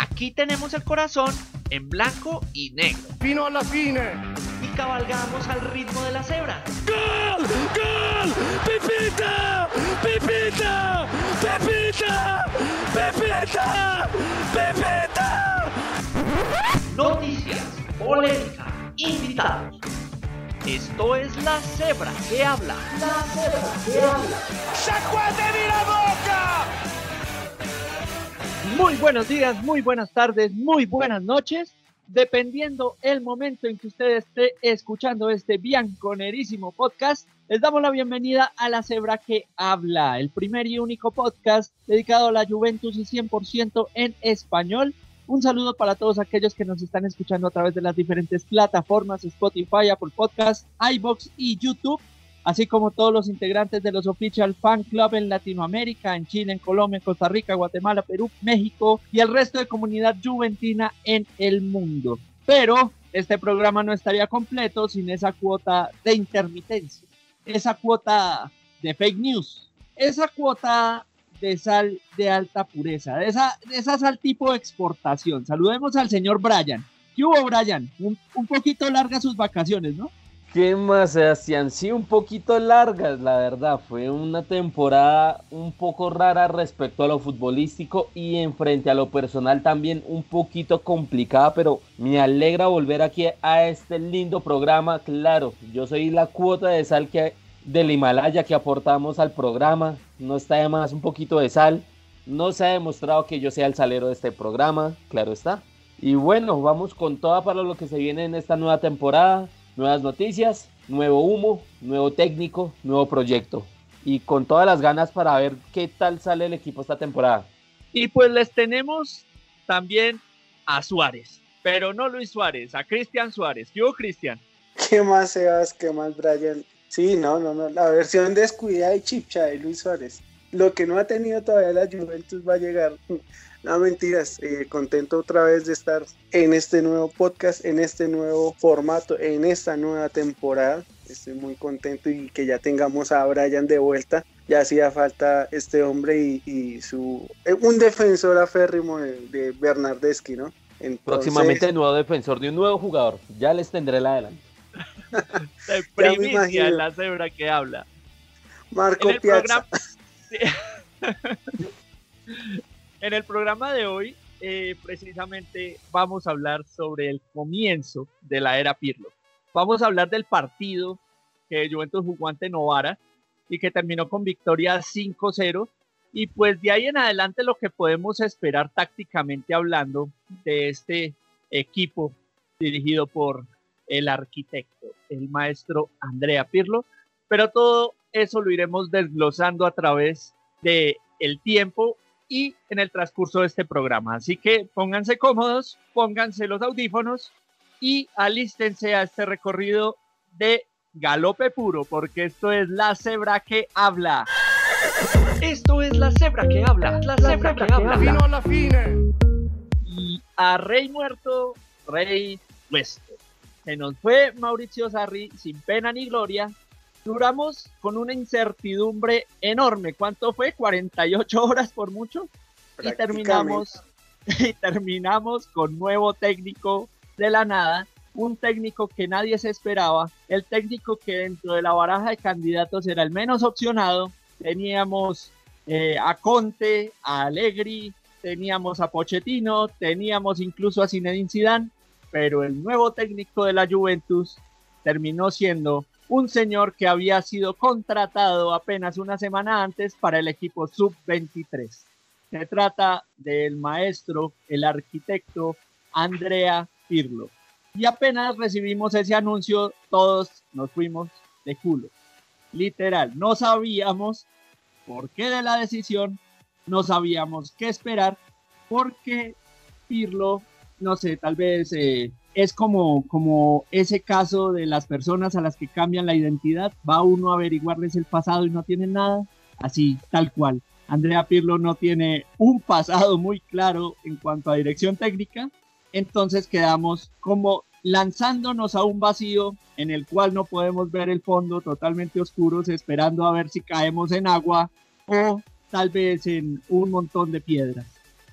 Aquí tenemos el corazón en blanco y negro. Fino a la fine. Y cabalgamos al ritmo de la cebra. ¡Gol! ¡Gol! ¡Pipita! ¡Pipita! ¡Pipita! ¡Pipita! ¡Pipita! Noticias, polémica, invitados. Esto es La Cebra que habla. La Cebra que habla. ¡Sacuáteme la boca! Muy buenos días, muy buenas tardes, muy buenas noches. Dependiendo el momento en que usted esté escuchando este bianconerísimo podcast, les damos la bienvenida a La Cebra que habla, el primer y único podcast dedicado a la Juventus y 100% en español. Un saludo para todos aquellos que nos están escuchando a través de las diferentes plataformas Spotify, Apple Podcasts, iBox y YouTube así como todos los integrantes de los Official Fan Club en Latinoamérica, en Chile, en Colombia, Costa Rica, Guatemala, Perú, México y el resto de comunidad juventina en el mundo. Pero este programa no estaría completo sin esa cuota de intermitencia, esa cuota de fake news, esa cuota de sal de alta pureza, de esa, de esa sal tipo exportación. Saludemos al señor Brian. ¿Qué hubo, Brian? Un poquito largas sus vacaciones, ¿no? ¿Qué más, Sebastián? Sí, un poquito largas, la verdad. Fue una temporada un poco rara respecto a lo futbolístico y en frente a lo personal también un poquito complicada, pero me alegra volver aquí a este lindo programa. Claro, yo soy la cuota de sal que del Himalaya que aportamos al programa. No está de más un poquito de sal. No se ha demostrado que yo sea el salero de este programa, claro está. Y bueno, vamos con toda para lo que se viene en esta nueva temporada nuevas noticias, nuevo humo, nuevo técnico, nuevo proyecto. Y con todas las ganas para ver qué tal sale el equipo esta temporada. Y pues les tenemos también a Suárez, pero no Luis Suárez, a Cristian Suárez. ¿Qué hubo, Cristian? ¿Qué más, Sebas? ¿Qué más, Brian? Sí, no, no, no. La versión descuidada y chipcha de Luis Suárez. Lo que no ha tenido todavía la Juventus va a llegar. No, mentiras, eh, contento otra vez de estar en este nuevo podcast, en este nuevo formato, en esta nueva temporada. Estoy muy contento y que ya tengamos a Brian de vuelta. Ya hacía falta este hombre y, su eh, un defensor aférrimo de, de Bernardeschi, ¿no? Entonces... Próximamente el nuevo defensor de un nuevo jugador. Ya les tendré la adelante. de primicia la cebra que habla. Marco Piazza. En el programa de hoy, eh, precisamente vamos a hablar sobre el comienzo de la era Pirlo. Vamos a hablar del partido que Juventus jugó ante Novara y que terminó con victoria 5-0. Y pues de ahí en adelante lo que podemos esperar tácticamente hablando de este equipo dirigido por el arquitecto, el maestro Andrea Pirlo. Pero todo eso lo iremos desglosando a través de el tiempo y en el transcurso de este programa. Así que pónganse cómodos, pónganse los audífonos y alístense a este recorrido de galope puro, porque esto es la cebra que habla. Esto es la cebra que habla. La, cebra, que, habla. Vino a la fine. Y a Rey muerto, Rey puesto. Se nos fue Mauricio Sarri sin pena ni gloria duramos con una incertidumbre enorme. ¿Cuánto fue? 48 horas por mucho. Y terminamos, y terminamos con nuevo técnico de la nada. Un técnico que nadie se esperaba. El técnico que dentro de la baraja de candidatos era el menos opcionado. Teníamos eh, a Conte, a Allegri, teníamos a Pochettino, teníamos incluso a Zinedine Zidane, pero el nuevo técnico de la Juventus terminó siendo un señor que había sido contratado apenas una semana antes para el equipo sub-23. Se trata del maestro, el arquitecto Andrea Pirlo. Y apenas recibimos ese anuncio, todos nos fuimos de culo. Literal, no sabíamos por qué de la decisión, no sabíamos qué esperar, porque Pirlo, no sé, tal vez eh, es como, como ese caso de las personas a las que cambian la identidad, va uno a averiguarles el pasado y no tienen nada, así, tal cual. Andrea Pirlo no tiene un pasado muy claro en cuanto a dirección técnica, entonces quedamos como lanzándonos a un vacío en el cual no podemos ver el fondo totalmente oscuros, esperando a ver si caemos en agua o tal vez en un montón de piedras.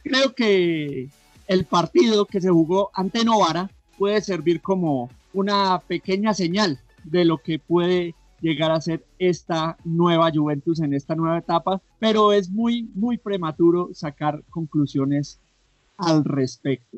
Creo que el partido que se jugó ante Novara puede servir como una pequeña señal de lo que puede llegar a ser esta nueva Juventus en esta nueva etapa, pero es muy, muy prematuro sacar conclusiones al respecto.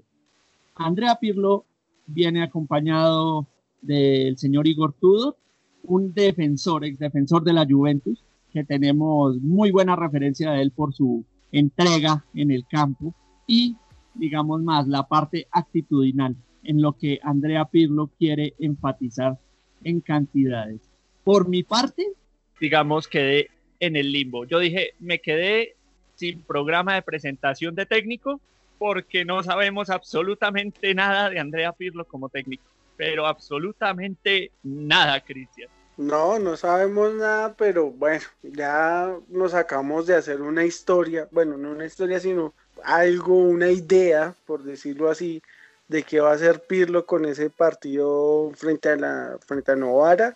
Andrea Pirlo viene acompañado del señor Igor Tudor, un defensor, ex defensor de la Juventus, que tenemos muy buena referencia de él por su entrega en el campo y, digamos más, la parte actitudinal en lo que Andrea Pirlo quiere enfatizar en cantidades. Por mi parte, digamos, quedé en el limbo. Yo dije, me quedé sin programa de presentación de técnico porque no sabemos absolutamente nada de Andrea Pirlo como técnico, pero absolutamente nada, Cristian. No, no sabemos nada, pero bueno, ya nos acabamos de hacer una historia, bueno, no una historia, sino algo, una idea, por decirlo así, de qué va a hacer Pirlo con ese partido frente a la frente a Novara.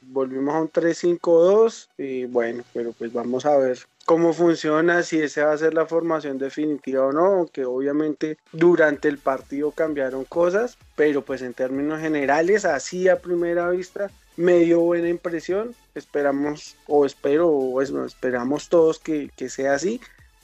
Volvimos a un 3-5-2 y bueno, pero pues vamos a ver cómo funciona, si esa va a ser la formación definitiva o no, aunque obviamente durante el partido cambiaron cosas, pero pues en términos generales, así a primera vista, me dio buena impresión, esperamos o espero, o esperamos todos que, que sea así,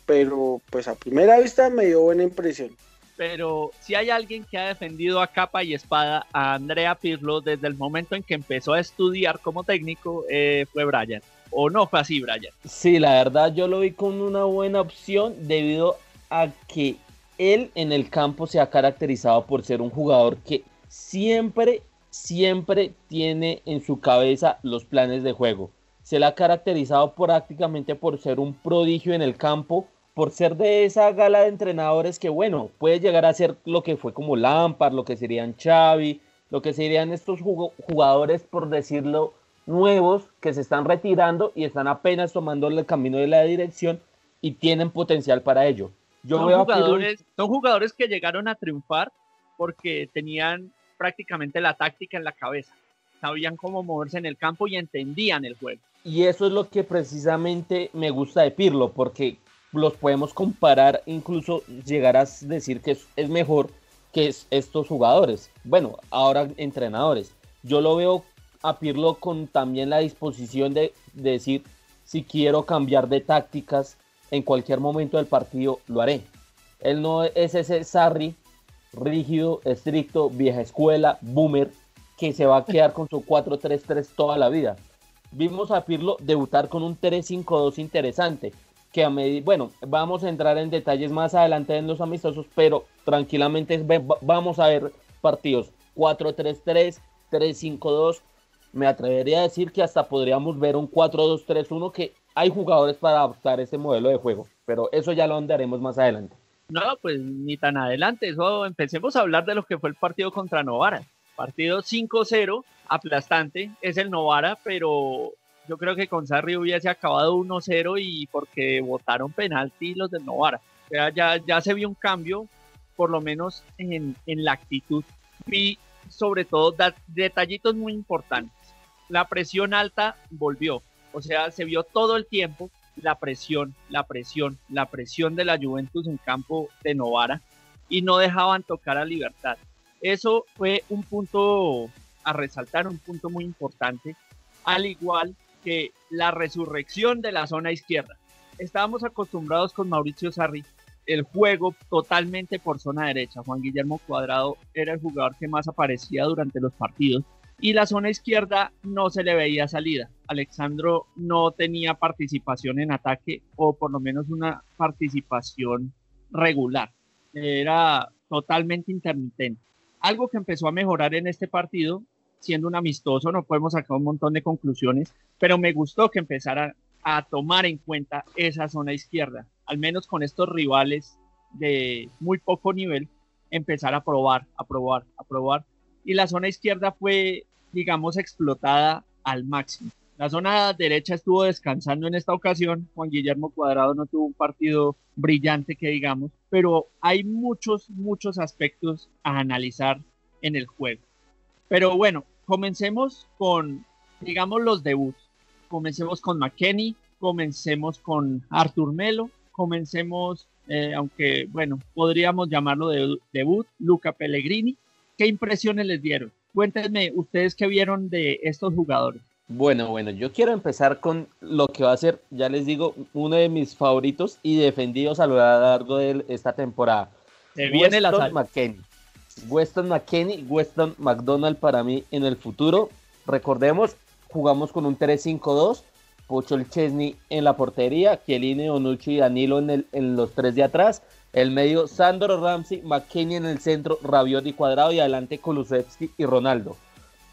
pero pues a primera vista me dio buena impresión pero si hay alguien que ha defendido a capa y espada a Andrea Pirlo desde el momento en que empezó a estudiar como técnico, eh, fue Brian. ¿O no fue así, Brian? Sí, la verdad yo lo vi con una buena opción debido a que él en el campo se ha caracterizado por ser un jugador que siempre, siempre tiene en su cabeza los planes de juego. Se le ha caracterizado prácticamente por ser un prodigio en el campo, por ser de esa gala de entrenadores que, bueno, puede llegar a ser lo que fue como Lampard, lo que serían Xavi, lo que serían estos jugadores, por decirlo, nuevos que se están retirando y están apenas tomando el camino de la dirección y tienen potencial para ello. Yo son, jugadores, son jugadores que llegaron a triunfar porque tenían prácticamente la táctica en la cabeza, sabían cómo moverse en el campo y entendían el juego. Y eso es lo que precisamente me gusta de Pirlo, porque los podemos comparar, incluso llegar a decir que es, mejor que estos jugadores. Bueno, ahora entrenadores. Yo lo veo a Pirlo con también la disposición de, decir, si quiero cambiar de tácticas en cualquier momento del partido, lo haré. Él no es ese Sarri rígido, estricto, vieja escuela, boomer, que se va a quedar con su 4-3-3 toda la vida. Vimos a Pirlo debutar con un 3-5-2 interesante, que a medida, bueno, vamos a entrar en detalles más adelante en los amistosos, pero tranquilamente vamos a ver partidos 4-3-3, 3-5-2. Me atrevería a decir que hasta podríamos ver un 4-2-3-1 que hay jugadores para adaptar ese modelo de juego, pero eso ya lo andaremos más adelante. No, pues ni tan adelante, eso empecemos a hablar de lo que fue el partido contra Novara. Partido 5-0, aplastante, es el Novara, pero yo creo que con Sarri hubiese acabado 1-0 y porque votaron penalti los del Novara. O sea, ya, ya se vio un cambio, por lo menos en, en la actitud. Y sobre todo detallitos muy importantes. La presión alta volvió. O sea, se vio todo el tiempo la presión, la presión, la presión de la Juventus en campo de Novara y no dejaban tocar a Libertad. Eso fue un punto a resaltar, un punto muy importante, al igual que la resurrección de la zona izquierda. Estábamos acostumbrados con Mauricio Sarri el juego totalmente por zona derecha. Juan Guillermo Cuadrado era el jugador que más aparecía durante los partidos y la zona izquierda no se le veía salida. Alexandro no tenía participación en ataque o por lo menos una participación regular. Era totalmente intermitente. Algo que empezó a mejorar en este partido siendo un amistoso, no podemos sacar un montón de conclusiones, pero me gustó que empezara a tomar en cuenta esa zona izquierda, al menos con estos rivales de muy poco nivel, empezar a probar, a probar, a probar. Y la zona izquierda fue, digamos, explotada al máximo. La zona derecha estuvo descansando en esta ocasión. Juan Guillermo Cuadrado no tuvo un partido brillante que digamos, pero hay muchos, muchos aspectos a analizar en el juego. Pero bueno, comencemos con, digamos, los debuts. Comencemos con McKenny, comencemos con Arthur Melo, comencemos eh, aunque bueno, podríamos llamarlo de, debut, Luca Pellegrini. ¿Qué impresiones les dieron? Cuéntenme ustedes qué vieron de estos jugadores. Bueno, bueno, yo quiero empezar con lo que va a ser, ya les digo, uno de mis favoritos y defendidos a lo largo de esta temporada. Se viene la Weston McKennie. Weston McKennie, Weston McDonald para mí en el futuro. Recordemos, jugamos con un 3-5-2, Pocho el Chesney en la portería, Chiellini, Onucci y Danilo en, el, en los tres de atrás. El medio, Sandro Ramsey, McKennie en el centro, Rabiot y Cuadrado y adelante Kulusevski y Ronaldo.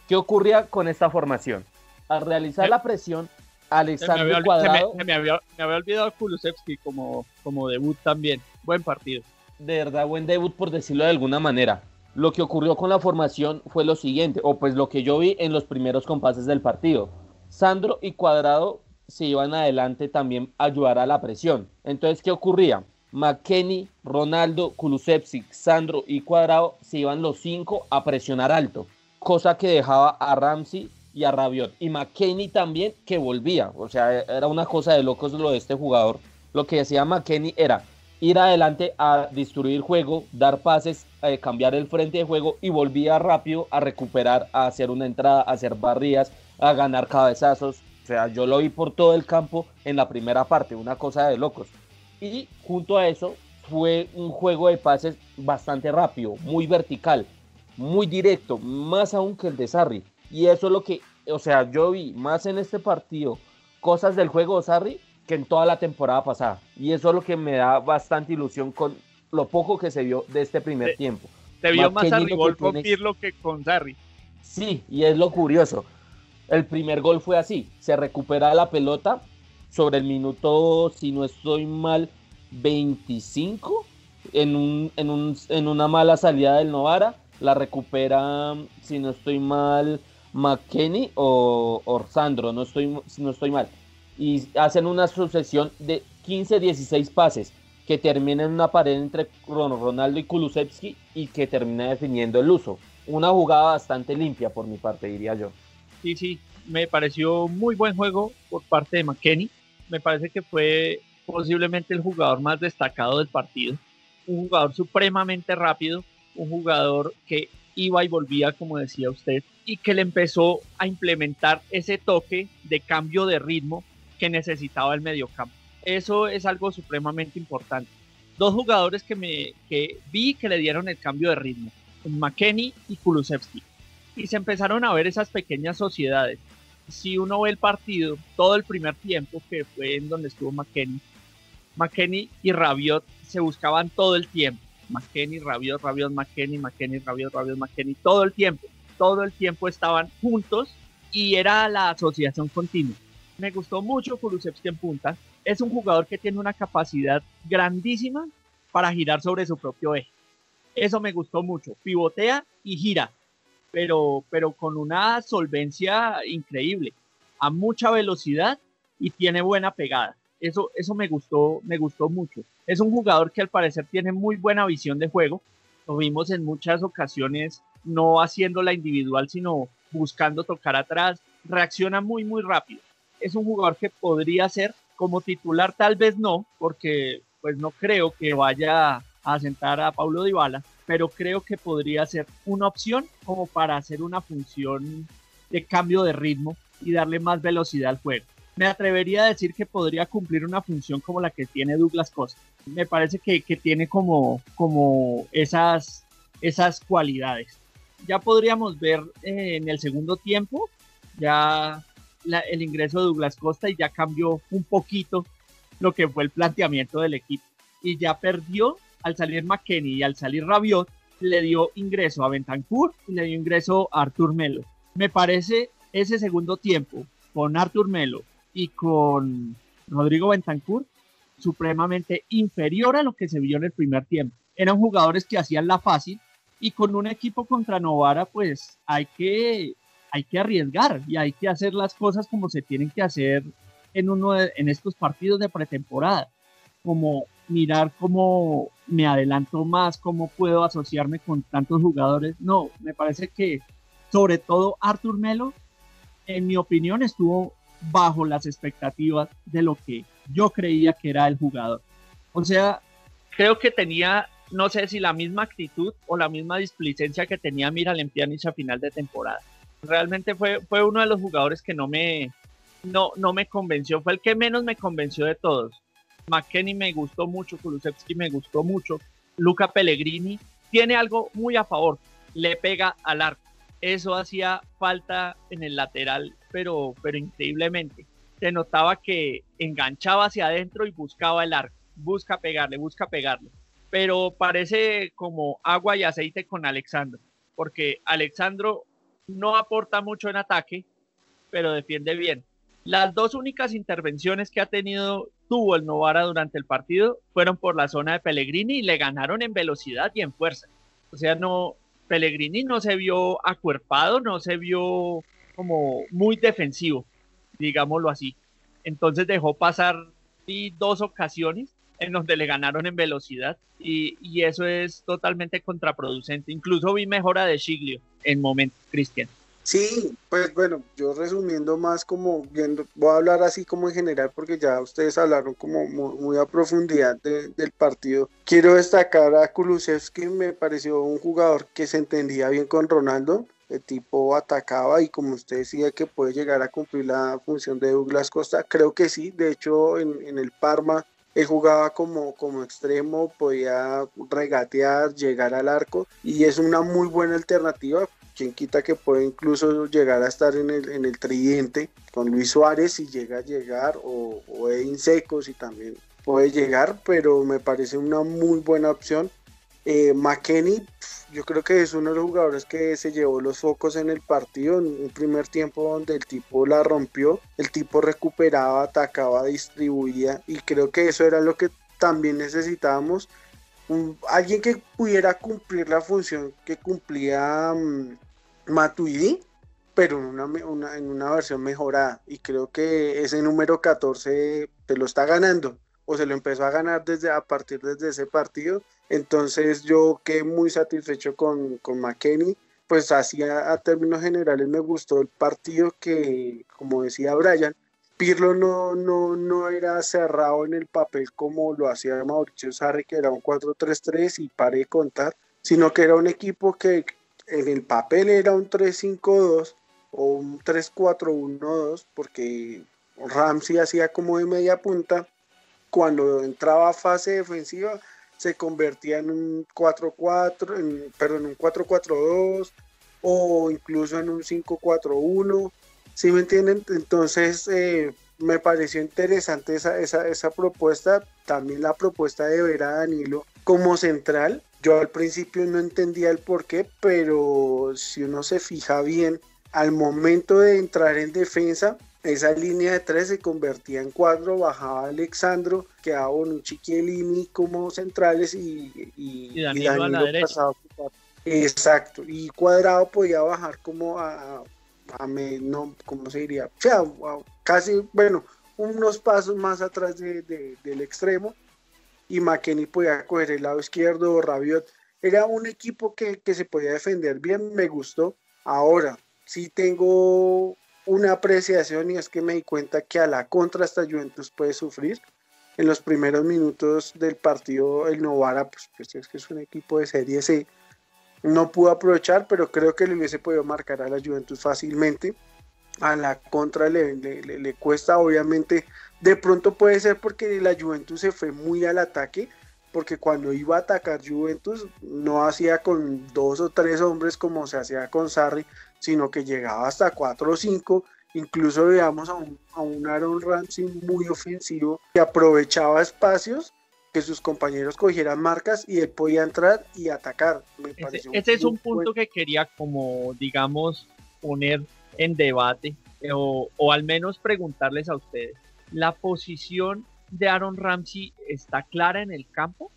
¿Qué ocurría con esta formación? Al realizar la presión, Alexander me Cuadrado... me, había, me había olvidado Kulusevski como, como debut también. Buen partido. De verdad, buen debut por decirlo de alguna manera. Lo que ocurrió con la formación fue lo siguiente, o pues lo que yo vi en los primeros compases del partido. Sandro y Cuadrado se iban adelante también a ayudar a la presión. Entonces, ¿qué ocurría? McKenny, Ronaldo, Kulusevski, Sandro y Cuadrado se iban los cinco a presionar alto, cosa que dejaba a Ramsey y a Rabiot. Y McKenny también que volvía, o sea, era una cosa de locos lo de este jugador. Lo que decía McKenny era ir adelante a destruir juego, dar pases, eh, cambiar el frente de juego y volvía rápido a recuperar, a hacer una entrada, a hacer barridas, a ganar cabezazos. O sea, yo lo vi por todo el campo en la primera parte, una cosa de locos. Y junto a eso fue un juego de pases bastante rápido, muy vertical, muy directo, más aún que el de Sarri. Y eso es lo que, o sea, yo vi más en este partido cosas del juego de Sarri que en toda la temporada pasada. Y eso es lo que me da bastante ilusión con lo poco que se vio de este primer tiempo. Te vio más lo a Rigol tiene- con Pirlo que con Sarri. Sí, y es lo curioso. El primer gol fue así. Se recupera la pelota sobre el minuto, si no estoy mal, 25. En, un, en, un, en una mala salida del Novara. La recupera, si no estoy mal, McKenny o, o Sandro. No estoy, no estoy mal. Y hacen una sucesión de 15-16 pases que termina en una pared entre Ron- Ronaldo y Kulusevski y que termina definiendo el uso. Una jugada bastante limpia por mi parte, diría yo. Sí, sí, me pareció muy buen juego por parte de McKenny. Me parece que fue posiblemente el jugador más destacado del partido. Un jugador supremamente rápido, un jugador que iba y volvía, como decía usted, y que le empezó a implementar ese toque de cambio de ritmo que necesitaba el mediocampo. Eso es algo supremamente importante. Dos jugadores que, me, que vi que le dieron el cambio de ritmo, McKenny y Kulusevski y se empezaron a ver esas pequeñas sociedades. Si uno ve el partido, todo el primer tiempo, que fue en donde estuvo McKenny, McKenny y Rabiot se buscaban todo el tiempo. McKenny, Rabiot, Rabiot, McKenny, McKenny, Rabiot, Rabiot, McKenny, todo el tiempo. Todo el tiempo estaban juntos y era la asociación continua. Me gustó mucho Kulusevski en punta. Es un jugador que tiene una capacidad grandísima para girar sobre su propio eje. Eso me gustó mucho. Pivotea y gira pero, pero con una solvencia increíble, a mucha velocidad y tiene buena pegada. Eso, eso me gustó, me gustó mucho. Es un jugador que al parecer tiene muy buena visión de juego. Lo vimos en muchas ocasiones no haciendo la individual, sino buscando tocar atrás. Reacciona muy, muy rápido. Es un jugador que podría ser como titular, tal vez no, porque pues no creo que vaya a sentar a Paulo Dybala, pero creo que podría ser una opción como para hacer una función de cambio de ritmo y darle más velocidad al juego. Me atrevería a decir que podría cumplir una función como la que tiene Douglas Costa. Me parece que, que tiene como, como esas, esas cualidades. Ya podríamos ver eh, en el segundo tiempo ya el ingreso de Douglas Costa y ya cambió un poquito lo que fue el planteamiento del equipo. Y ya perdió al salir McKenny y al salir Rabiot, le dio ingreso a Bentancur y le dio ingreso a Artur Melo. Me parece ese segundo tiempo con Artur Melo y con Rodrigo Bentancur supremamente inferior a lo que se vio en el primer tiempo. Eran jugadores que hacían la fácil y con un equipo contra Novara pues hay que, hay que arriesgar y hay que hacer las cosas como se tienen que hacer en, uno de- en estos partidos de pretemporada como mirar cómo me adelanto más, cómo puedo asociarme con tantos jugadores. No, me parece que sobre todo Artur Melo, en mi opinión, estuvo bajo las expectativas de lo que yo creía que era el jugador. O sea, creo que tenía, no sé si la misma actitud o la misma displicencia que tenía Miralem Pjanic a final de temporada. Realmente fue, fue uno de los jugadores que no me, no, no me convenció, fue el que menos me convenció de todos. McKenny me gustó mucho, Kulusevski me gustó mucho, Luca Pellegrini tiene algo muy a favor, le pega al arco. Eso hacía falta en el lateral, pero, pero increíblemente. Se notaba que enganchaba hacia adentro y buscaba el arco. Busca pegarle, busca pegarle. Pero parece como agua y aceite con Alexandro, porque Alexandro no aporta mucho en ataque, pero defiende bien. Las dos únicas intervenciones que ha tenido, tuvo el Novara durante el partido, fueron por la zona de Pellegrini y le ganaron en velocidad y en fuerza. O sea, no, Pellegrini no se vio acuerpado, no se vio como muy defensivo, digámoslo así. Entonces dejó pasar dos ocasiones en donde le ganaron en velocidad y, y, eso es totalmente contraproducente. Incluso vi mejora de Chiglio en momento, Cristian. Sí, pues bueno, yo resumiendo más como viendo, voy a hablar así como en general porque ya ustedes hablaron como muy, a profundidad del partido. Quiero destacar a Kulusevski, me pareció un jugador que se entendía bien con Ronaldo, el tipo atacaba y como usted decía que puede llegar a cumplir la función de Douglas Costa, creo que sí, de hecho en, en el Parma él jugaba como, como extremo, podía regatear, llegar al arco y es una muy buena alternativa quien quita que puede incluso llegar a estar en el, en el tridente con Luis Suárez si llega a llegar o, o Edin Secos y también puede llegar, pero me parece una muy buena opción. Eh, yo creo que es uno de los jugadores que se llevó los focos en el partido, en un primer tiempo donde el tipo la rompió, el tipo recuperaba, atacaba, distribuía y creo que eso era lo que también necesitábamos. alguien que pudiera cumplir la función que cumplía mm, Matuidi, pero en una, en una versión mejorada. Y creo que ese número 14 se lo está ganando o se lo empezó a ganar desde a partir de ese partido. Entonces yo quedé muy satisfecho con, con McKenny. Pues así a, términos generales me gustó el partido que, como decía Brian, Pirlo no, no, no era cerrado en el papel como lo hacía Mauricio Sarri, que era un 4-3-3 y paré de contar, sino que era un equipo que en el papel era un 3-5-2 o un 3-4-1-2 porque Ramsey hacía como de media punta. Cuando entraba a fase defensiva se convertía en un 4-4, en, perdón, un 4-4-2 o incluso en un 5-4-1. ¿Sí me entienden? Entonces eh, me pareció interesante esa, esa, esa propuesta. También la propuesta de ver a Danilo como central yo al principio no entendía el por qué, pero si uno se fija bien, al momento de entrar en defensa, esa línea de tres se convertía en cuatro, bajaba Alexandro, quedaba Bonucci Chiellini como centrales y, y, Danilo, a la derecha. Exacto, y Cuadrado podía bajar como a, a, no, ¿cómo se diría? O sea, casi, bueno, unos pasos más atrás de, del extremo y McKenny podía coger el lado izquierdo, Rabiot. Era un equipo que, se podía defender bien, me gustó. Ahora, sí tengo una apreciación y es que me di cuenta que a la contra esta Juventus puede sufrir. En los primeros minutos del partido, el Novara, pues, pues, es que es un equipo de serie C, no pudo aprovechar, pero creo que le hubiese podido marcar a la Juventus fácilmente. A la contra le, le cuesta, obviamente, de pronto puede ser porque la Juventus se fue muy al ataque, porque cuando iba a atacar Juventus no hacía con dos o tres hombres como se hacía con Sarri, sino que llegaba hasta cuatro o cinco. Incluso veamos a un, a un Aaron Ramsey muy ofensivo que aprovechaba espacios que sus compañeros cogieran marcas y él podía entrar y atacar. ese, es un punto que quería como, digamos, poner en debate o, o al menos preguntarles a ustedes la posición de Aaron Ramsey está clara en el campo.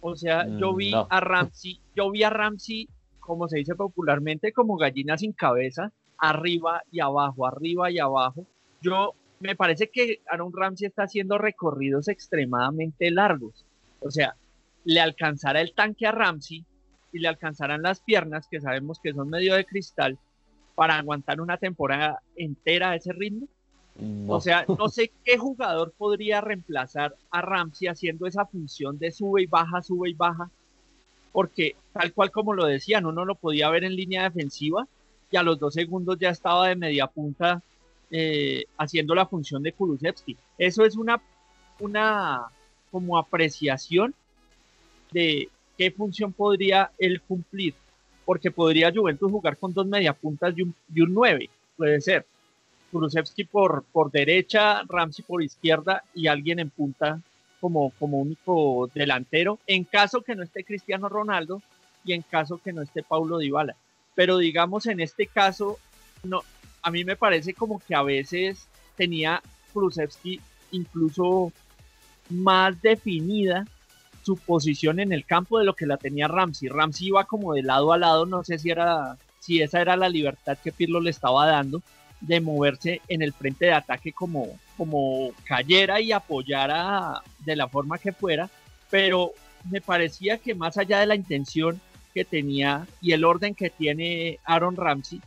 O sea, yo mm, vi a Ramsey, yo vi a Ramsey, como se dice popularmente, como gallina sin cabeza, arriba y abajo, arriba y abajo. Yo me parece que Aaron Ramsey está haciendo recorridos extremadamente largos. O sea, le alcanzará el tanque a Ramsey y le alcanzarán las piernas, que sabemos que son medio de cristal, para aguantar una temporada entera a ese ritmo O sea, no sé qué jugador podría reemplazar a Ramsey haciendo esa función de sube y baja, sube y baja, porque tal cual como lo decían, uno lo podía ver en línea defensiva y a los dos segundos ya estaba de media punta eh, haciendo la función de Kulusevski. Eso es una, una como apreciación de qué función podría él cumplir, porque podría Juventus jugar con dos mediapuntas y un, y un 9, puede ser. Kulusevski por, por derecha, Ramsey por izquierda y alguien en punta como, como único delantero, en caso que no esté Cristiano Ronaldo y en caso que no esté Paulo Dybala. Pero digamos en este caso, no, a mí me parece como que a veces tenía Kulusevski incluso más definida su posición en el campo de lo que la tenía Ramsey. Ramsey iba como de lado a lado, no sé si era si esa era la libertad que Pirlo le estaba dando de moverse en el frente de ataque como, como cayera y apoyara de la forma que fuera, pero me parecía que más allá de la intención que tenía y el orden que tiene Aaron Ramsey,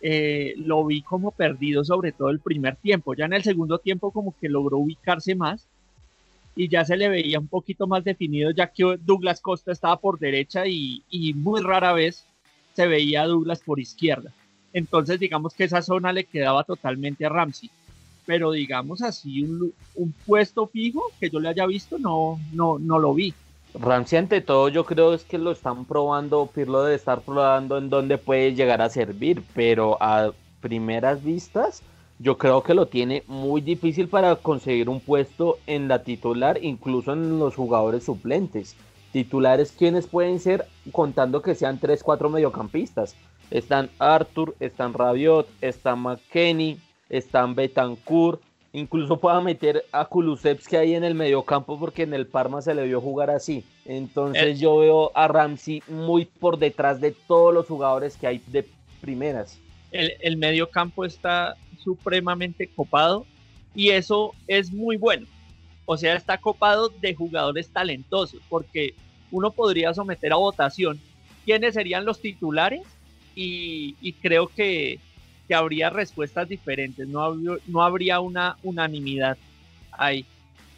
eh, lo vi como perdido sobre todo el primer tiempo. Ya en el segundo tiempo como que logró ubicarse más y ya se le veía un poquito más definido ya que Douglas Costa estaba por derecha y, y muy rara vez se veía Douglas por izquierda. Entonces digamos que esa zona le quedaba totalmente a Ramsey. Pero digamos así, un, un puesto fijo que yo le haya visto, no, no, no lo vi. Ramsey ante todo yo creo es que lo están probando, Pirlo debe estar probando en dónde puede llegar a servir, pero a primeras vistas yo creo que lo tiene muy difícil para conseguir un puesto en la titular, incluso en los jugadores suplentes. Titulares quienes pueden ser contando que sean 3-4 mediocampistas. Están Arthur, están Rabiot, están McKenny, están Betancourt, incluso pueda meter a Kulusevski ahí en el mediocampo porque en el Parma se le vio jugar así. Entonces Eh. yo veo a Ramsey muy por detrás de todos los jugadores que hay de primeras. El, el medio campo está supremamente copado y eso es muy bueno. O sea, está copado de jugadores talentosos porque uno podría someter a votación quiénes serían los titulares y, y creo que, que habría respuestas diferentes, no, habría- no habría una unanimidad ahí.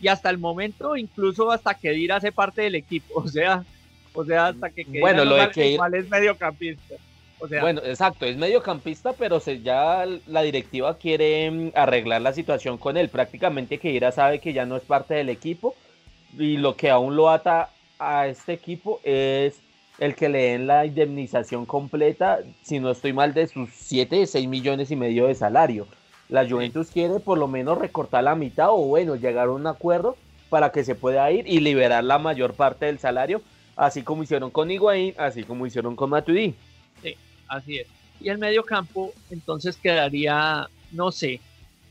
Y hasta el momento, incluso hasta que Dir hace parte del equipo, o sea, o sea, hasta que Kedira Bueno, no lo de Kedira- cuál es mediocampista. O sea, Bueno, exacto, es mediocampista, pero se, ya la directiva quiere mm, arreglar la situación con él. Prácticamente Keira sabe que ya no es parte del equipo y lo que aún lo ata a este equipo es el que le den la indemnización completa, si no estoy mal, de sus 7, 6 millones y medio de salario. La Juventus quiere por lo menos recortar la mitad o bueno, llegar a un acuerdo para que se pueda ir y liberar la mayor parte del salario, así como hicieron con Higuaín, así como hicieron con Matuidi. Así es. Y el medio campo, entonces quedaría, no sé,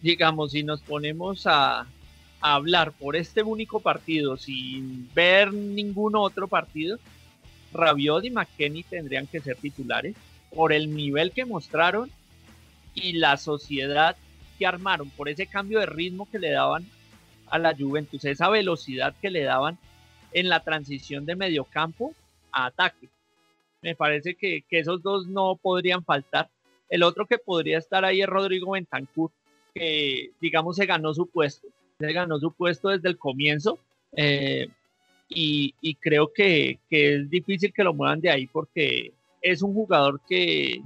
digamos, si nos ponemos a, a hablar por este único partido sin ver ningún otro partido, Rabiot y McKenny tendrían que ser titulares por el nivel que mostraron y la sociedad que armaron, por ese cambio de ritmo que le daban a la Juventus, esa velocidad que le daban en la transición de mediocampo a ataque. Me parece que, esos dos no podrían faltar. El otro que podría estar ahí es Rodrigo Bentancur, que digamos se ganó su puesto. Se ganó su puesto desde el comienzo. eh, y, creo que, que es difícil que lo muevan de ahí porque es un jugador que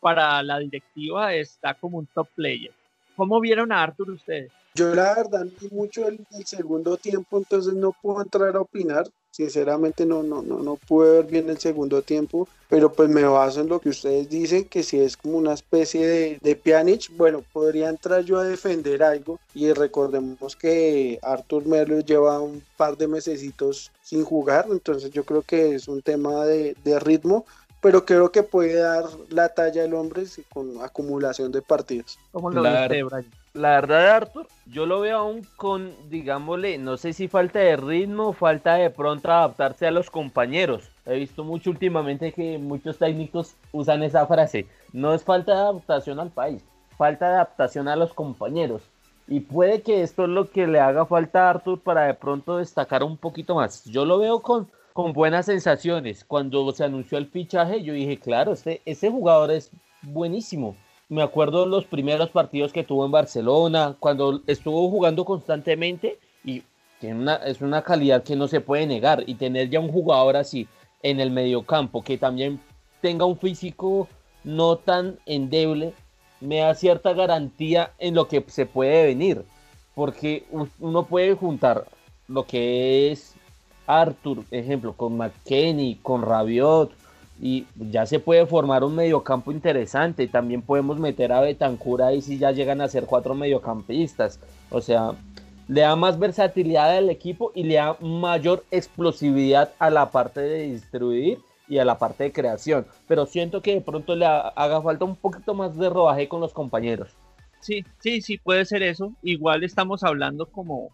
para la directiva está como un top player. ¿Cómo vieron a Arthur ustedes? Yo la verdad vi mucho el, el segundo tiempo, entonces no puedo entrar a opinar. Sinceramente no, no, no, no pude ver bien el segundo tiempo, pero pues me baso en lo que ustedes dicen, que si es como una especie de, de Pjanic, bueno, podría entrar yo a defender algo y recordemos que Arthur Melo lleva un par de mesecitos sin jugar, entonces yo creo que es un tema de, de ritmo, pero creo que puede dar la talla al hombre con acumulación de partidos. ¿Cómo lo Claro. viste, Brian? La verdad, Arthur, yo lo veo aún con, digámosle, no sé si falta de ritmo, falta de pronto adaptarse a los compañeros. He visto mucho últimamente que muchos técnicos usan esa frase. No es falta de adaptación al país, falta de adaptación a los compañeros. Y puede que esto es lo que le haga falta a Arthur para de pronto destacar un poquito más. Yo lo veo con, con buenas sensaciones. Cuando se anunció el fichaje, yo dije, claro, este, este jugador es buenísimo. Me acuerdo los primeros partidos que tuvo en Barcelona, cuando estuvo jugando constantemente y tiene una, es una calidad que no se puede negar. Y tener ya un jugador así en el mediocampo que también tenga un físico no tan endeble, me da cierta garantía en lo que se puede venir. Porque uno puede juntar lo que es Arthur, ejemplo, con McKenny, con Rabiot, y ya se puede formar un mediocampo interesante. También podemos meter a Betancur ahí si ya llegan a ser cuatro mediocampistas. O sea, le da más versatilidad al equipo y le da mayor explosividad a la parte de distribuir y a la parte de creación. Pero siento que de pronto le haga falta un poquito más de rodaje con los compañeros. Sí, sí, sí, puede ser eso. Igual estamos hablando como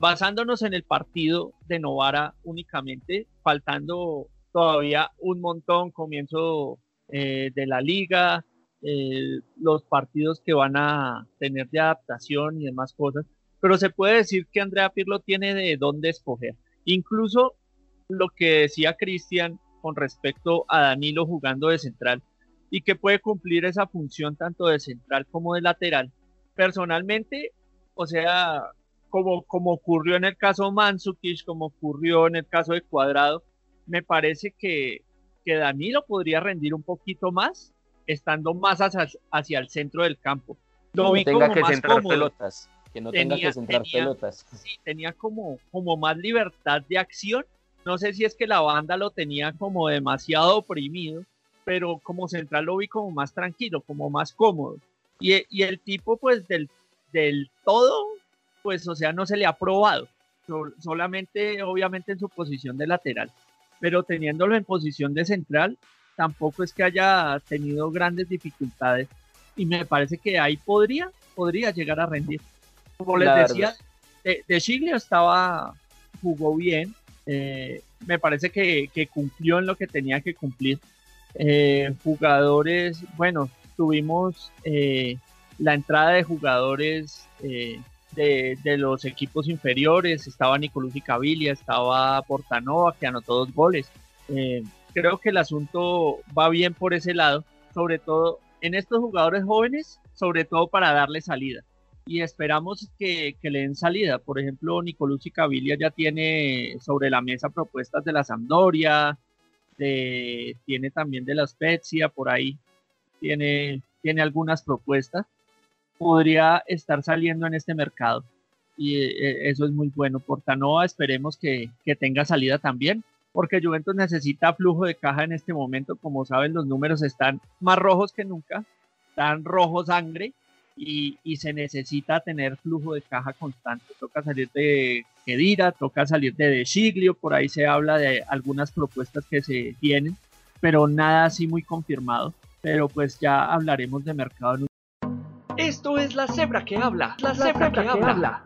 basándonos en el partido de Novara únicamente, faltando todavía un montón, comienzo eh, de la liga, eh, los partidos que van a tener de adaptación y demás cosas, pero se puede decir que Andrea Pirlo tiene de dónde escoger. Incluso lo que decía Cristian con respecto a Danilo jugando de central y que puede cumplir esa función tanto de central como de lateral. Personalmente, o sea, como, como ocurrió en el caso Mansukic, como ocurrió en el caso de Cuadrado, me parece que, que Danilo podría rendir un poquito más estando más hacia, el centro del campo. Lo vi tenga que centrar pelotas. Que no tenga, que centrar pelotas. Sí, tenía como, como más libertad de acción. No sé si es que la banda lo tenía como demasiado oprimido, pero como central lo vi como más tranquilo, como más cómodo. Y, y el tipo, pues, del, del todo, pues, o sea, no se le ha probado. solamente, obviamente, en su posición de lateral pero teniéndolo en posición de central, tampoco es que haya tenido grandes dificultades y me parece que ahí podría, podría llegar a rendir. Como les decía, de, de estaba, jugó bien, eh, me parece que, cumplió en lo que tenía que cumplir. Eh, jugadores, bueno, tuvimos eh, la entrada de jugadores de, los equipos inferiores, estaba Nicolás Cabilia, estaba Portanova, que anotó dos goles. Eh, creo que el asunto va bien por ese lado, sobre todo en estos jugadores jóvenes, sobre todo para darle salida. Y esperamos que, le den salida. Por ejemplo, Nicolás Cabilia ya tiene sobre la mesa propuestas de la Sampdoria, tiene también de la Spezia, por ahí tiene, tiene algunas propuestas podría estar saliendo en este mercado. Y eh, eso es muy bueno. Portanova esperemos que, que tenga salida también, porque Juventus necesita flujo de caja en este momento. Como saben, los números están más rojos que nunca, están rojo sangre y, y, se necesita tener flujo de caja constante. Toca salir de Kedira, toca salir de De Siglio, por ahí se habla de algunas propuestas que se tienen, pero nada así muy confirmado. Pero pues ya hablaremos de mercado en esto es la cebra que habla. La, cebra, que, habla.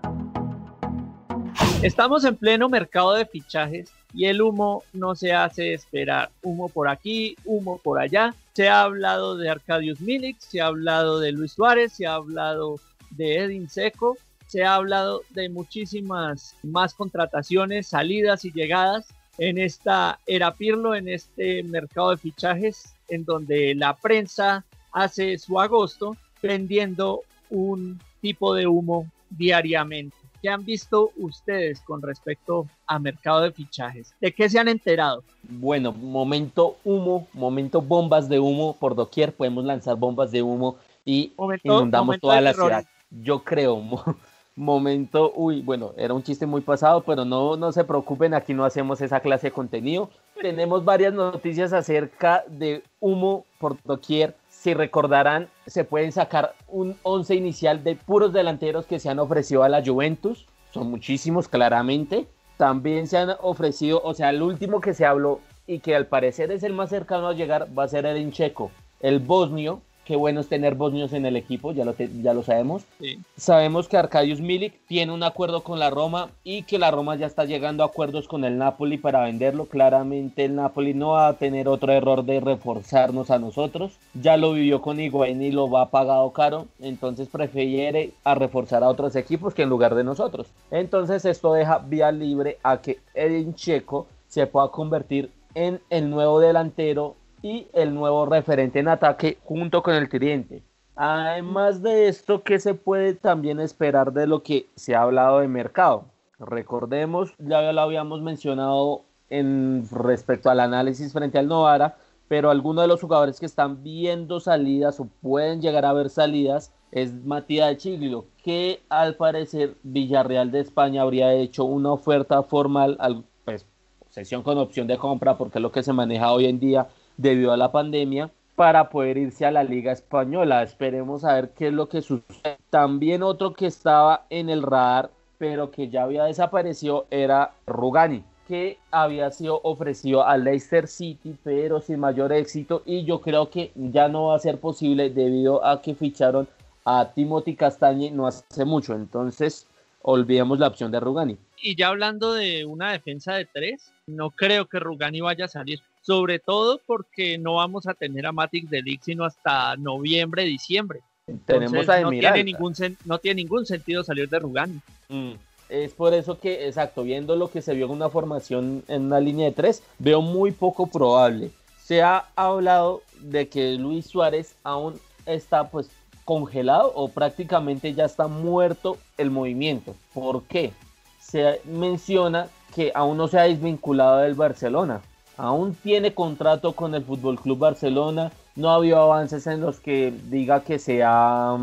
Estamos en pleno mercado de fichajes y el humo no se hace esperar. Humo por aquí, humo por allá. Se ha hablado de Arcadius Milik, se ha hablado de Luis Suárez, se ha hablado de Edin Seco, se ha hablado de muchísimas más contrataciones, salidas y llegadas en esta era Pirlo, en este mercado de fichajes, en donde la prensa hace su agosto vendiendo un tipo de humo diariamente. ¿Qué han visto ustedes con respecto a mercado de fichajes? ¿De qué se han enterado? Bueno, momento humo, momento bombas de humo por doquier. Podemos lanzar bombas de humo y inundamos toda la ciudad. Yo creo, momento, uy, bueno, era un chiste muy pasado, pero no, no se preocupen, aquí no hacemos esa clase de contenido. Tenemos varias noticias acerca de humo por doquier si recordarán, se pueden sacar un 11 inicial de puros delanteros que se han ofrecido a la Juventus. Son muchísimos, claramente. También se han ofrecido, o sea, el último que se habló y que al parecer es el más cercano a llegar va a ser el Incheco, el bosnio, qué bueno es tener bosnios en el equipo, ya lo, ya lo sabemos. Sabemos que Arcadius Milik tiene un acuerdo con la Roma y que la Roma ya está llegando a acuerdos con el Napoli para venderlo. Claramente el Napoli no va a tener otro error de reforzarnos a nosotros. Ya lo vivió con Higuaín y lo va pagado caro, entonces prefiere a reforzar a otros equipos que en lugar de nosotros. Entonces esto deja vía libre a que Edin Checo se pueda convertir en el nuevo delantero y el nuevo referente en ataque junto con el cliente. Además de esto, ¿qué se puede también esperar de lo que se ha hablado de mercado? Recordemos, ya lo habíamos mencionado en respecto al análisis frente al Novara, pero algunos de los jugadores que están viendo salidas o pueden llegar a ver salidas es Matías Chiglio, que al parecer Villarreal de España habría hecho una oferta formal, pues sesión con opción de compra, porque es lo que se maneja hoy en día debido a la pandemia, para poder irse a la Liga Española. Esperemos a ver qué es lo que sucede. También otro que estaba en el radar, pero que ya había desaparecido, era Rugani que había sido ofrecido al Leicester City, pero sin mayor éxito. Y yo creo que ya no va a ser posible debido a que ficharon a Timothy Castañe no hace mucho. Entonces, olvidemos la opción de Rugani. Y ya hablando de una defensa de tres, no creo que Rugani vaya a salir. Sobre todo porque no vamos a tener a Matic de League sino hasta noviembre, diciembre. Tenemos a no tiene, ningún no tiene ningún sentido salir de Rugani. Mm. Es por eso que, exacto, viendo lo que se vio en una formación en una línea de tres, veo muy poco probable. Se ha hablado de que Luis Suárez aún está pues congelado o prácticamente ya está muerto el movimiento. ¿Por qué? Se menciona que aún no se ha desvinculado del Barcelona. Aún tiene contrato con el Fútbol Club Barcelona. No ha habido avances en los que diga que se ha,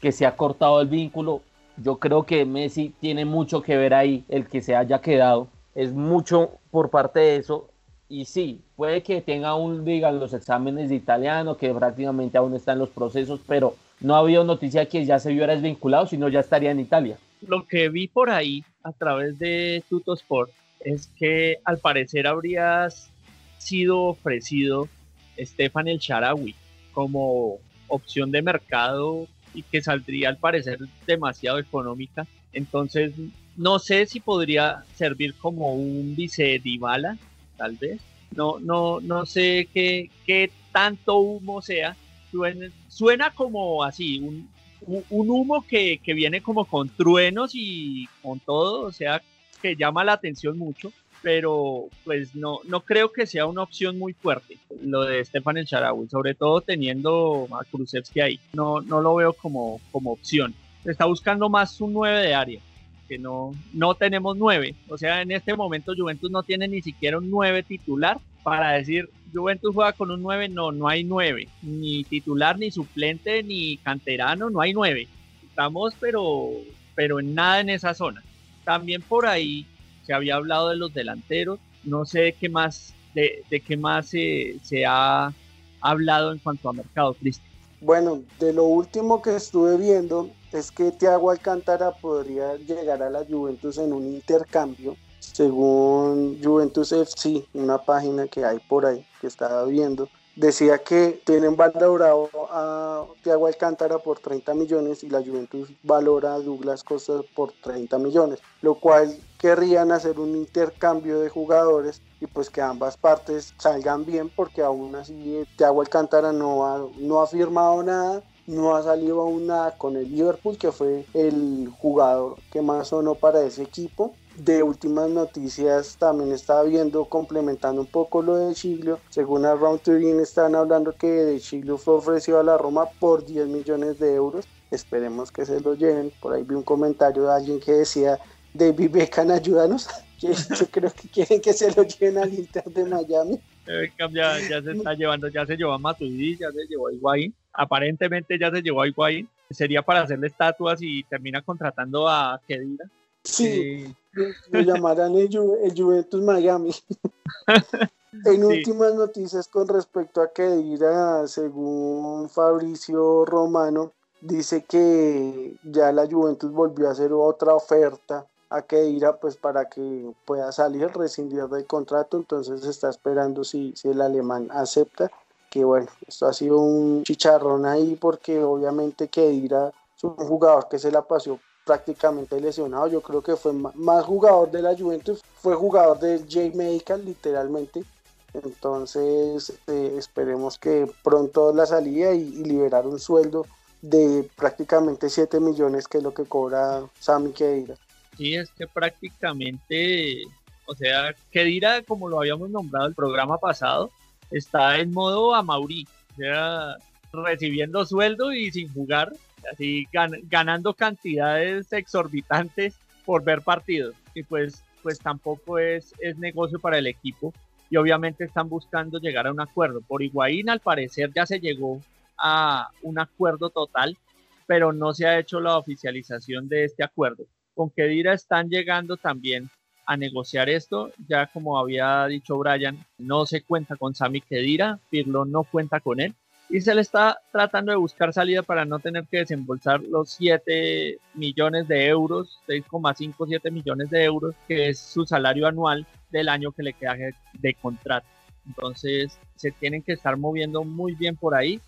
que se ha cortado el vínculo yo creo que Messi tiene mucho que ver ahí, el que se haya quedado. Es mucho por parte de eso. Y sí, puede que tenga un, digan, los exámenes de italiano, que prácticamente aún está en los procesos, pero no ha habido noticia que ya se viera desvinculado, sino ya estaría en Italia. Lo que vi por ahí a través de Tutosport es que al parecer habrías sido ofrecido Stefan El Sharawi como opción de mercado y que saldría al parecer demasiado económica. Entonces, no sé si podría servir como un vice Dybala, tal vez. No, no, no sé qué, qué tanto humo sea. Suena, como así, un, un humo que, que, viene como con truenos y con todo, o sea, que llama la atención mucho pero pues no, no creo que sea una opción muy fuerte lo de Stefan El Charaui, sobre todo teniendo a Krusevski ahí. No, no lo veo como, como opción. Está buscando más un 9 de área, que no, no tenemos 9. O sea, en este momento Juventus no tiene ni siquiera un 9 titular para decir Juventus juega con un 9, no, no hay 9. Ni titular, ni suplente, ni canterano, no hay 9. Estamos, pero, pero en nada en esa zona. También por ahí se había hablado de los delanteros, no sé qué más, de, qué más se ha hablado en cuanto a mercado, Cristian. Bueno, de lo último que estuve viendo es que Thiago Alcántara podría llegar a la Juventus en un intercambio, según Juventus FC, una página que hay por ahí que estaba viendo decía que tienen valorado a Thiago Alcántara por 30 millones y la Juventus valora a Douglas Costa por 30 millones, lo cual querrían hacer un intercambio de jugadores y pues que ambas partes salgan bien porque aún así Thiago Alcántara no ha, no ha firmado nada no ha salido aún nada con el Liverpool, que fue el jugador que más sonó para ese equipo de últimas noticias también estaba viendo, complementando un poco lo de Chiglio. Según a Round Turin están hablando que de Chiglio fue ofrecido a la Roma por 10 millones de euros. Esperemos que se lo lleven. Por ahí vi un comentario de alguien que decía, David Beckham, ayúdanos. yo creo que quieren que se lo lleven al Inter de Miami. Ya, ya se está llevando, ya se llevó a Matuidi, ya se llevó a Higuaín. Aparentemente ya se llevó a Higuaín. Sería para hacerle estatuas y termina contratando a Kedira. Sí, lo llamarán el, Juventus Miami. en últimas noticias con respecto a Kedira, según Fabricio Romano, dice que ya la Juventus volvió a hacer otra oferta a Kedira pues para que pueda salir, rescindir del contrato, entonces está esperando si, si el alemán acepta que bueno, esto ha sido un chicharrón ahí porque obviamente Kedira es un jugador que se la pasó prácticamente lesionado. Yo creo que fue más jugador de la Juventus, fue jugador del J Medical literalmente. Entonces eh, esperemos que pronto la salida y, liberar un sueldo de prácticamente 7 millones que es lo que cobra Sami Kedira. Sí, es que prácticamente, o sea, Kedira, como lo habíamos nombrado el programa pasado, está en modo a Mauri. O sea, recibiendo sueldo y sin jugar, así ganando cantidades exorbitantes por ver partidos. Y pues, pues tampoco es, es negocio para el equipo. Y obviamente están buscando llegar a un acuerdo. Por Higuaín, al parecer, ya se llegó a un acuerdo total, pero no se ha hecho la oficialización de este acuerdo. Con Kedira están llegando también a negociar esto. Ya como había dicho Brian, no se cuenta con Sami Kedira, Pirlo no cuenta con él y se le está tratando de buscar salida para no tener que desembolsar los 7 millones de euros, 6,5, 7 millones de euros, que es su salario anual del año que le queda de contrato. Entonces se tienen que estar moviendo muy bien por ahí,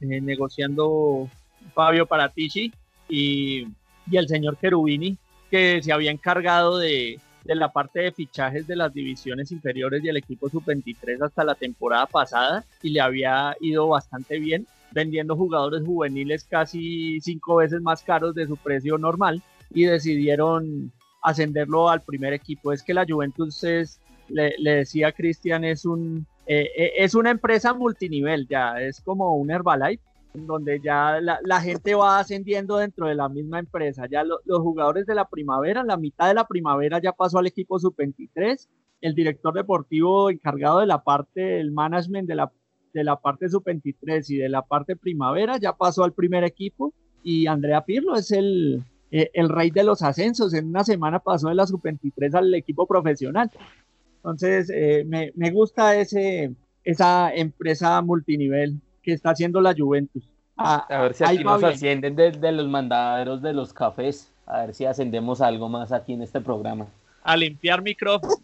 eh, negociando Fabio Paratici y, y el señor Cherubini, que se había encargado de, de la parte de fichajes de las divisiones inferiores y el equipo sub-23 hasta la temporada pasada y le había ido bastante bien, vendiendo jugadores juveniles casi cinco veces más caros de su precio normal y decidieron ascenderlo al primer equipo. Es que la Juventus es, le, decía Cristian, es un eh, eh, es una empresa multinivel ya, es como un Herbalife donde ya la, gente va ascendiendo dentro de la misma empresa. Ya los jugadores de la primavera, la mitad de la primavera ya pasó al equipo sub-23, el director deportivo encargado de la parte del management de la, de la parte sub-23 y de la parte primavera ya pasó al primer equipo y Andrea Pirlo es el, eh, el rey de los ascensos. En una semana pasó de la sub-23 al equipo profesional. Entonces, eh, me, me gusta ese, esa empresa multinivel que está haciendo la Juventus. Ah, a ver si aquí nos ascienden de, los mandaderos de los cafés. A ver si ascendemos algo más aquí en este programa. A limpiar micrófonos.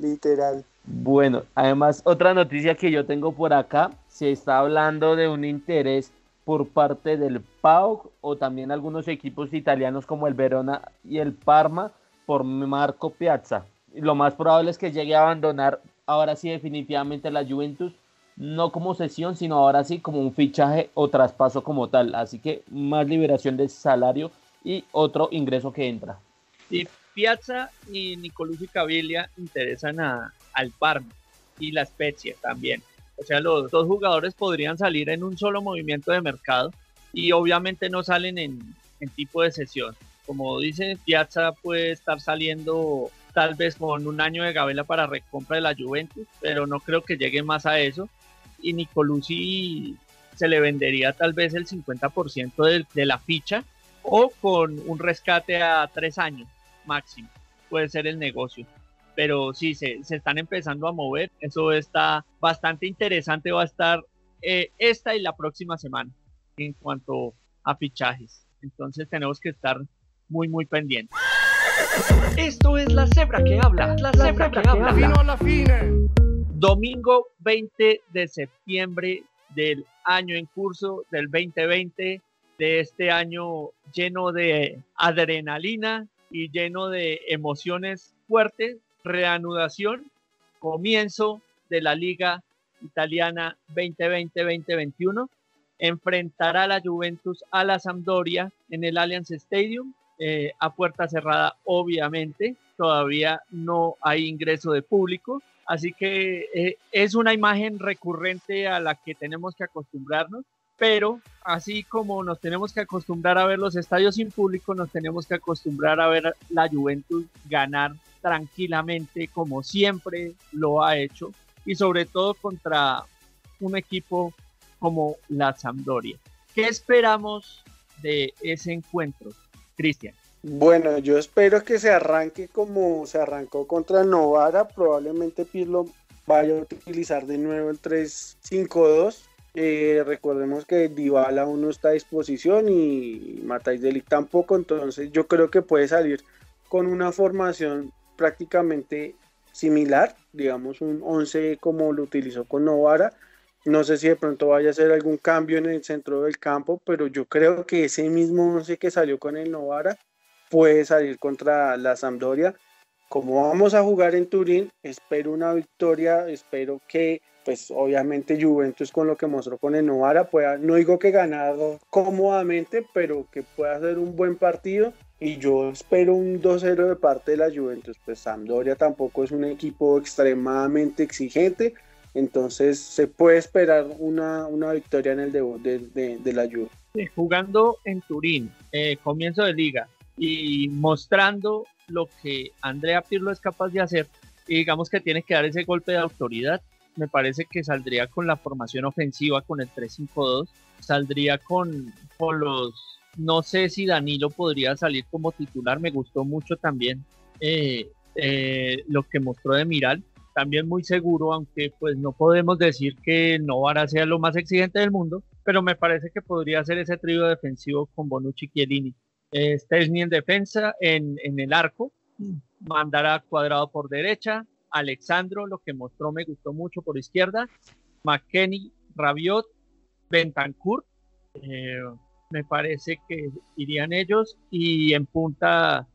Literal. Bueno, además, otra noticia que yo tengo por acá, se está hablando de un interés por parte del PAOK o también algunos equipos italianos como el Verona y el Parma por Marco Piazza. Lo más probable es que llegue a abandonar ahora sí definitivamente la Juventus no como sesión, sino ahora sí como un fichaje o traspaso como tal. Así que más liberación de salario y otro ingreso que entra. Y Piazza y Nicolucci Caviglia interesan a, al Parma y la Spezia también. O sea, los dos jugadores podrían salir en un solo movimiento de mercado y obviamente no salen en, en tipo de sesión. Como dice, Piazza puede estar saliendo tal vez con un año de gabela para recompra de la Juventus, pero no creo que llegue más a eso y Nicolucci se le vendería tal vez el 50% de, de la ficha o con un rescate a tres años máximo. Puede ser el negocio. Pero sí, se, se están empezando a mover. Eso está bastante interesante. Va a estar eh, esta y la próxima semana en cuanto a fichajes. Entonces tenemos que estar muy, muy pendientes. Esto es la cebra que habla. La, cebra, que, habla. Vino a la fine domingo 20 de septiembre del año en curso del 2020, de este año lleno de adrenalina y lleno de emociones fuertes, reanudación, comienzo de la Liga Italiana 2020-2021. Enfrentará la Juventus a la Sampdoria en el Allianz Stadium eh, a puerta cerrada, obviamente. Todavía no hay ingreso de público Así que eh, es una imagen recurrente a la que tenemos que acostumbrarnos, pero así como nos tenemos que acostumbrar a ver los estadios sin público, nos tenemos que acostumbrar a ver la Juventus ganar tranquilamente como siempre lo ha hecho y sobre todo contra un equipo como la Sampdoria. ¿Qué esperamos de ese encuentro, Cristian? Bueno, yo espero que se arranque como se arrancó contra Novara. Probablemente Pirlo vaya a utilizar de nuevo el 3-5-2. Eh, recordemos que Dybala aún no está a disposición y Matais Delic tampoco. Entonces yo creo que puede salir con una formación prácticamente similar. Digamos un 11 como lo utilizó con Novara. No sé si de pronto vaya a hacer algún cambio en el centro del campo, pero yo creo que ese mismo 11 que salió con el Novara puede salir contra la Sampdoria. Como vamos a jugar en Turín, espero una victoria, espero que, pues obviamente Juventus con lo que mostró con el Novara pueda, no digo que ganar cómodamente, pero que pueda hacer un buen partido y yo espero un 2-0 de parte de la Juventus. Pues Sampdoria tampoco es un equipo extremadamente exigente, Entonces se puede esperar una, una victoria en el debut de, la Juve. jugando en Turín, eh, comienzo de liga, y mostrando lo que Andrea Pirlo es capaz de hacer, y digamos que tiene que dar ese golpe de autoridad, me parece que saldría con la formación ofensiva, con el 3-5-2, saldría con, con los, no sé si Danilo podría salir como titular, me gustó mucho también eh, eh, lo que mostró de Miral, también muy seguro, aunque pues no podemos decir que Novara sea lo más exigente del mundo, pero me parece que podría ser ese trío defensivo con Bonucci y Chiellini. Eh, en defensa, en, en el arco, mandará cuadrado por derecha, Alexandro, lo que mostró me gustó mucho por izquierda, McKenny, Rabiot, Bentancur, eh, me parece que irían ellos. Y en punta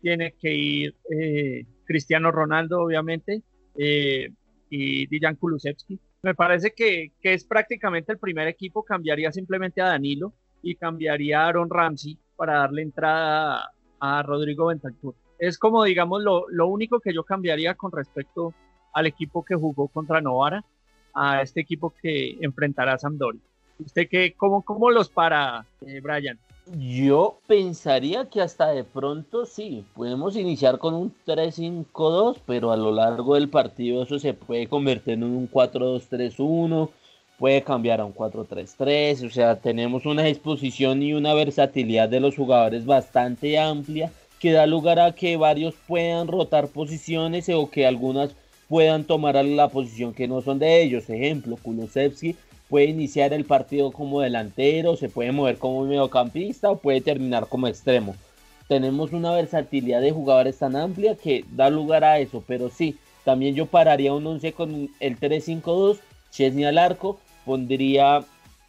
tiene que ir eh, Cristiano Ronaldo, obviamente, eh, y Dijan Kulusevski. Me parece que, que, es prácticamente el primer equipo, cambiaría simplemente a Danilo y cambiaría a Aaron Ramsey para darle entrada a, Rodrigo Bentancur. Es como, digamos, lo, lo, único que yo cambiaría con respecto al equipo que jugó contra Novara, a este equipo que enfrentará a Sampdoria. ¿Usted qué, cómo, cómo los para, eh, Brian? Yo pensaría que hasta de pronto sí, podemos iniciar con un 3-5-2, pero a lo largo del partido eso se puede convertir en un 4-2-3-1, puede cambiar a un 4-3-3, o sea, tenemos una disposición y una versatilidad de los jugadores bastante amplia que da lugar a que varios puedan rotar posiciones o que algunas puedan tomar la posición que no son de ellos. Ejemplo, Kulusevski puede iniciar el partido como delantero, se puede mover como mediocampista o puede terminar como extremo. Tenemos una versatilidad de jugadores tan amplia que da lugar a eso, pero sí, también yo pararía un 11 con el 3-5-2, Chesney al arco, pondría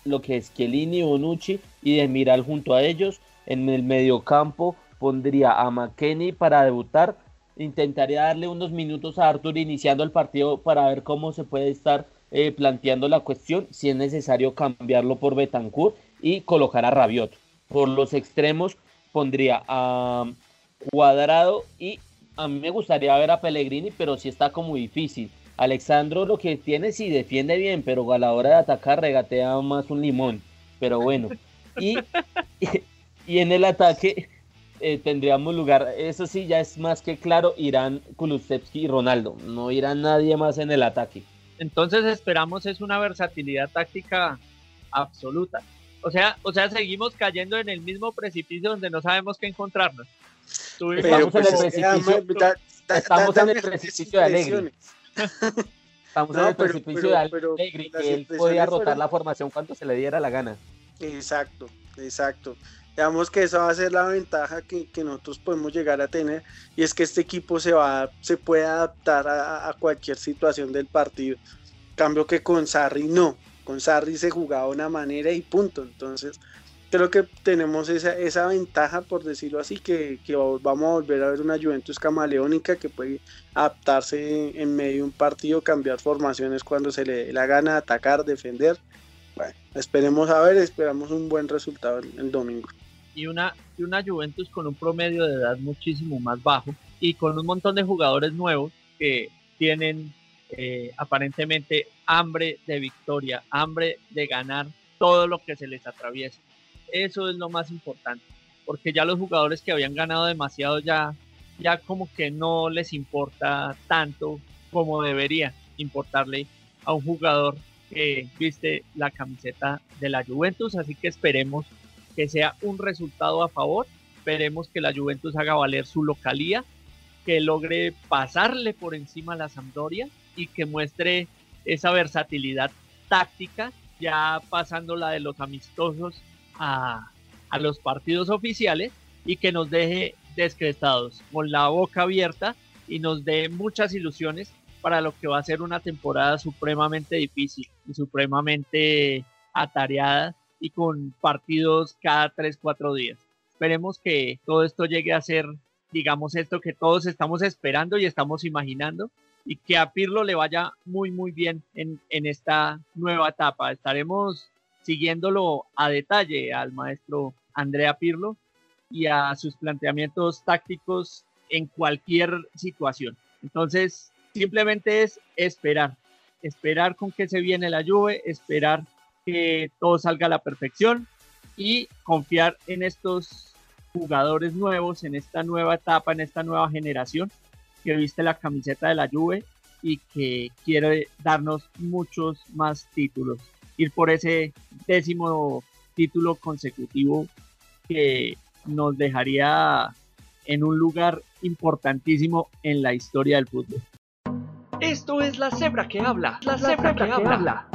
lo que es Chiellini, Bonucci y Demiral junto a ellos. En el mediocampo pondría a McKenny para debutar. Intentaría darle unos minutos a Arthur iniciando el partido para ver cómo se puede estar eh, planteando la cuestión si es necesario cambiarlo por Betancourt y colocar a Rabiot. Por los extremos pondría a Cuadrado y a mí me gustaría ver a Pellegrini, pero sí está como difícil. Alexandro lo que tiene sí defiende bien, pero a la hora de atacar regatea más un limón. Pero bueno. Y, y, en el ataque eh, tendríamos lugar, eso sí ya es más que claro, irán Kulusevski y Ronaldo. No irá nadie más en el ataque. Entonces esperamos es una versatilidad táctica absoluta. O sea, o sea, seguimos cayendo en el mismo precipicio donde no sabemos qué encontrarnos. estamos en el precipicio, estamos en el precipicio de Alegre. Estamos en el precipicio de Alegre que él podía rotar la formación cuando se le diera la gana. Exacto, exacto. Digamos que esa va a ser la ventaja que, nosotros podemos llegar a tener y es que este equipo se, va, se puede adaptar a, cualquier situación del partido. Cambio que con Sarri no, con Sarri se jugaba de una manera y punto. Entonces creo que tenemos esa, esa ventaja, por decirlo así, que, vamos a volver a ver una Juventus camaleónica que puede adaptarse en medio de un partido, cambiar formaciones cuando se le dé la gana, atacar, defender. Bueno, esperemos a ver, esperamos un buen resultado el domingo y una, y una Juventus con un promedio de edad muchísimo más bajo y con un montón de jugadores nuevos que tienen eh, aparentemente hambre de victoria, hambre de ganar todo lo que se les atraviesa. Eso es lo más importante, porque ya los jugadores que habían ganado demasiado ya, ya como que no les importa tanto como debería importarle a un jugador que viste la camiseta de la Juventus, así que esperemos que sea un resultado a favor. Esperemos que la Juventus haga valer su localía, que logre pasarle por encima a la Sampdoria y que muestre esa versatilidad táctica, ya pasando la de los amistosos a, los partidos oficiales y que nos deje descrestados, con la boca abierta y nos dé muchas ilusiones para lo que va a ser una temporada supremamente difícil y supremamente atareada y con partidos cada 3, 4 días. Esperemos que todo esto llegue a ser, digamos, esto que todos estamos esperando y estamos imaginando y que a Pirlo le vaya muy, muy bien en, en esta nueva etapa. Estaremos siguiéndolo a detalle al maestro Andrea Pirlo y a sus planteamientos tácticos en cualquier situación. Entonces, simplemente es esperar esperar con qué se viene la Juve, esperar que todo salga a la perfección y confiar en estos jugadores nuevos, en esta nueva etapa, en esta nueva generación que viste la camiseta de la Juve y que quiere darnos muchos más títulos. Ir por ese décimo título consecutivo que nos dejaría en un lugar importantísimo en la historia del fútbol. Esto es la cebra que habla, la, cebra, que, habla.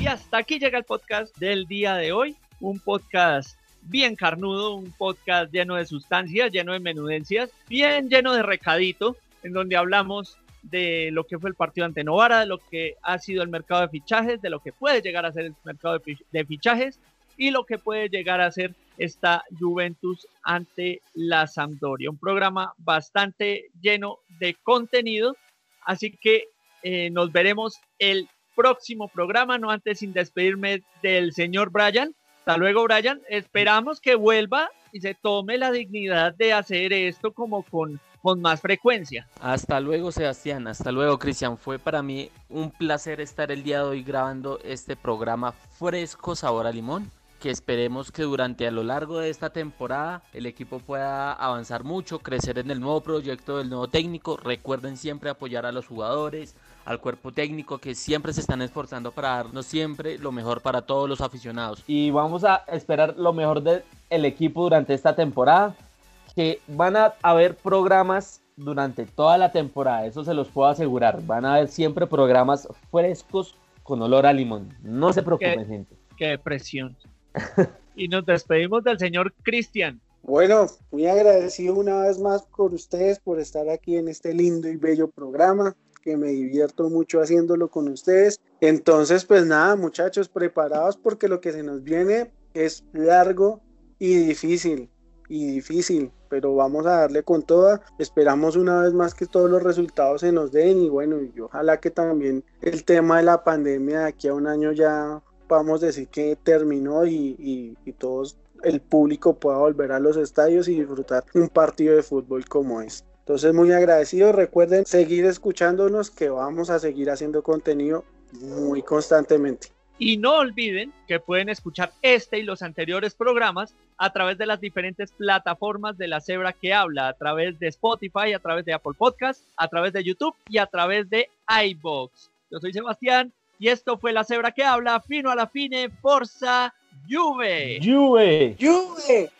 Y hasta aquí llega el podcast del día de hoy, un podcast bien carnudo, un podcast lleno de sustancias, lleno de menudencias, bien lleno de recadito, en donde hablamos de lo que fue el partido ante Novara, de lo que ha sido el mercado de fichajes, de lo que puede llegar a ser el mercado de fichajes y lo que puede llegar a ser esta Juventus ante la Sampdoria. Un programa bastante lleno de contenido, así que eh, nos veremos el próximo programa, no antes sin despedirme del señor Brian. Hasta luego, Brian. Esperamos que vuelva y se tome la dignidad de hacer esto como con, con más frecuencia. Hasta luego, Sebastián. Hasta luego, Cristian. Fue para mí un placer estar el día de hoy grabando este programa fresco sabor a limón que esperemos que durante a lo largo de esta temporada el equipo pueda avanzar mucho, crecer en el nuevo proyecto del nuevo técnico. Recuerden siempre apoyar a los jugadores, al cuerpo técnico que siempre se están esforzando para darnos siempre lo mejor para todos los aficionados. Y vamos a esperar lo mejor del equipo durante esta temporada, que van a haber programas durante toda la temporada, eso se los puedo asegurar. Van a haber siempre programas frescos con olor a limón. No se preocupen, gente. Qué depresión. y nos despedimos del señor Cristian. Bueno, muy agradecido una vez más por ustedes por estar aquí en este lindo y bello programa que me divierto mucho haciéndolo con ustedes. Entonces, pues nada, muchachos, preparados porque lo que se nos viene es largo y difícil, y difícil, pero vamos a darle con toda. Esperamos una vez más que todos los resultados se nos den y bueno, y ojalá que también el tema de la pandemia de aquí a un año ya podamos decir que terminó y, todos el público pueda volver a los estadios y disfrutar un partido de fútbol como es. Entonces muy agradecido, recuerden seguir escuchándonos que vamos a seguir haciendo contenido muy constantemente. Y no olviden que pueden escuchar este y los anteriores programas a través de las diferentes plataformas de la Cebra que habla, a través de Spotify, a través de Apple Podcast, a través de YouTube y a través de iBox. Yo soy Sebastián y esto fue la cebra que habla, fino a la fine, Forza Juve. Juve. Juve.